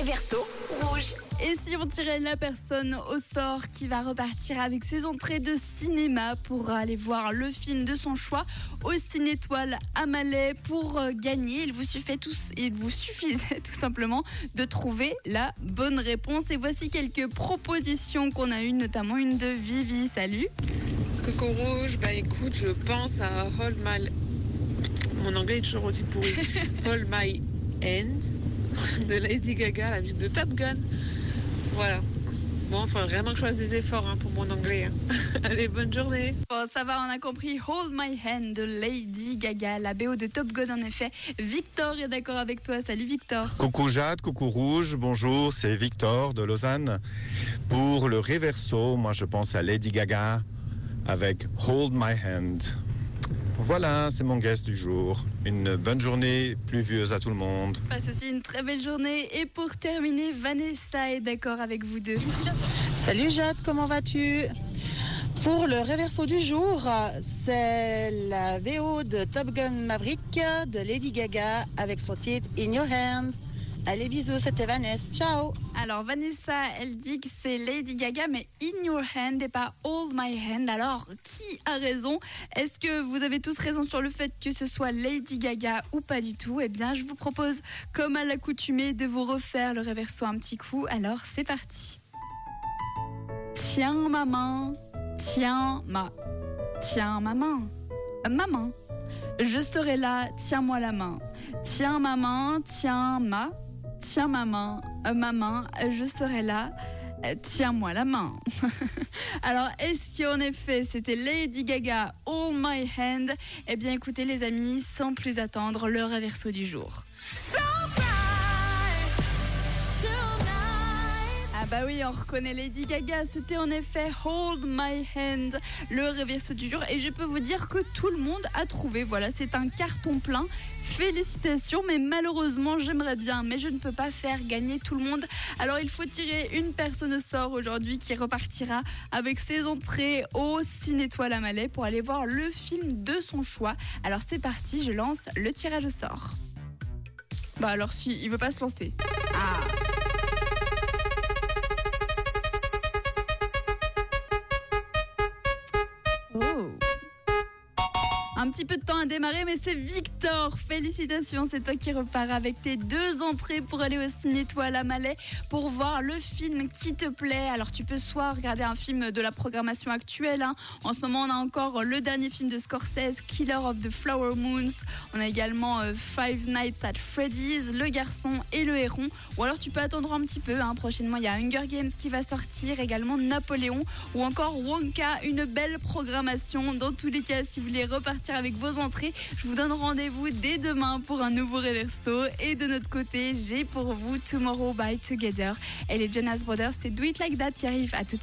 Réverso rouge. Et si on tirait la personne au sort qui va repartir avec ses entrées de cinéma pour aller voir le film de son choix au Cinétoile à Malais pour euh, gagner, il vous suffit tous, il vous suffisait tout simplement de trouver la bonne réponse. Et voici quelques propositions qu'on a eues, notamment une de Vivi. Salut. Coco Rouge, bah écoute, je pense à Hold My... Mon anglais est toujours aussi pourri. Hold My Hand de Lady Gaga, la musique de Top Gun. Voilà. Bon, il faut vraiment que je fasse des efforts hein, pour mon anglais. hein. Allez, bonne journée. Bon, ça va, on a compris Hold My Hand de Lady Gaga, la BO de Top Gun en effet. Victor est d'accord avec toi. Salut Victor. Coucou Jade, coucou Rouge, bonjour, c'est Victor de Lausanne. Pour le réverso, moi je pense à Lady Gaga avec Hold My Hand. Voilà, c'est mon guest du jour. Une bonne journée pluvieuse à tout le monde. Passe aussi une très belle journée. Et pour terminer, Vanessa est d'accord avec vous deux. Salut Jade, comment vas-tu? Pour le réverso du jour, c'est la VO de Top Gun Maverick de Lady Gaga avec son titre In Your Hand. Allez, bisous, c'était Vanessa. Ciao Alors Vanessa, elle dit que c'est Lady Gaga, mais In Your Hand et pas Hold My Hand. Alors qui a raison? Est-ce que vous avez tous raison sur le fait que ce soit Lady Gaga ou pas du tout? Eh bien, je vous propose, comme à l'accoutumée, de vous refaire le réverso un petit coup. Alors c'est parti. Tiens ma main, tiens ma, tiens ma main, Euh, ma main. Je serai là, tiens-moi la main. Tiens ma main, tiens ma, tiens ma main, ma main, je serai là, euh, tiens-moi la main. Alors, est-ce qu'en effet c'était Lady Gaga, All My Hand? Eh bien écoutez les amis, sans plus attendre, le réverso du jour. Ah bah oui, on reconnaît Lady Gaga, c'était en effet Hold My Hand, le réverso du jour. Et je peux vous dire que tout le monde a trouvé, voilà, c'est un carton plein. Félicitations, mais malheureusement j'aimerais bien, mais je ne peux pas faire gagner tout le monde. Alors il faut tirer une personne au sort aujourd'hui qui repartira avec ses entrées au Cinétoile à Malais pour aller voir le film de son choix. Alors c'est parti, je lance le tirage au sort. Bah alors si, il veut pas se lancer. Un petit peu de temps à démarrer, mais c'est Victor. Félicitations, c'est toi qui repars avec tes deux entrées pour aller au Cinétoile à Malais pour voir le film qui te plaît. Alors tu peux soit regarder un film de la programmation actuelle. hein. En ce moment, on a encore le dernier film de Scorsese, Killer of the Flower Moons. On a également euh, Five Nights at Freddy's, Le Garçon et le Héron. Ou alors tu peux attendre un petit peu. hein. Prochainement, il y a Hunger Games qui va sortir, également Napoléon ou encore Wonka. Une belle programmation. Dans tous les cas, si vous voulez avec vos entrées, je vous donne rendez-vous dès demain pour un nouveau Reverso. Et de notre côté, j'ai pour vous Tomorrow by Together. Et les Jonas Brothers, c'est Do It Like That qui arrive à tout de suite.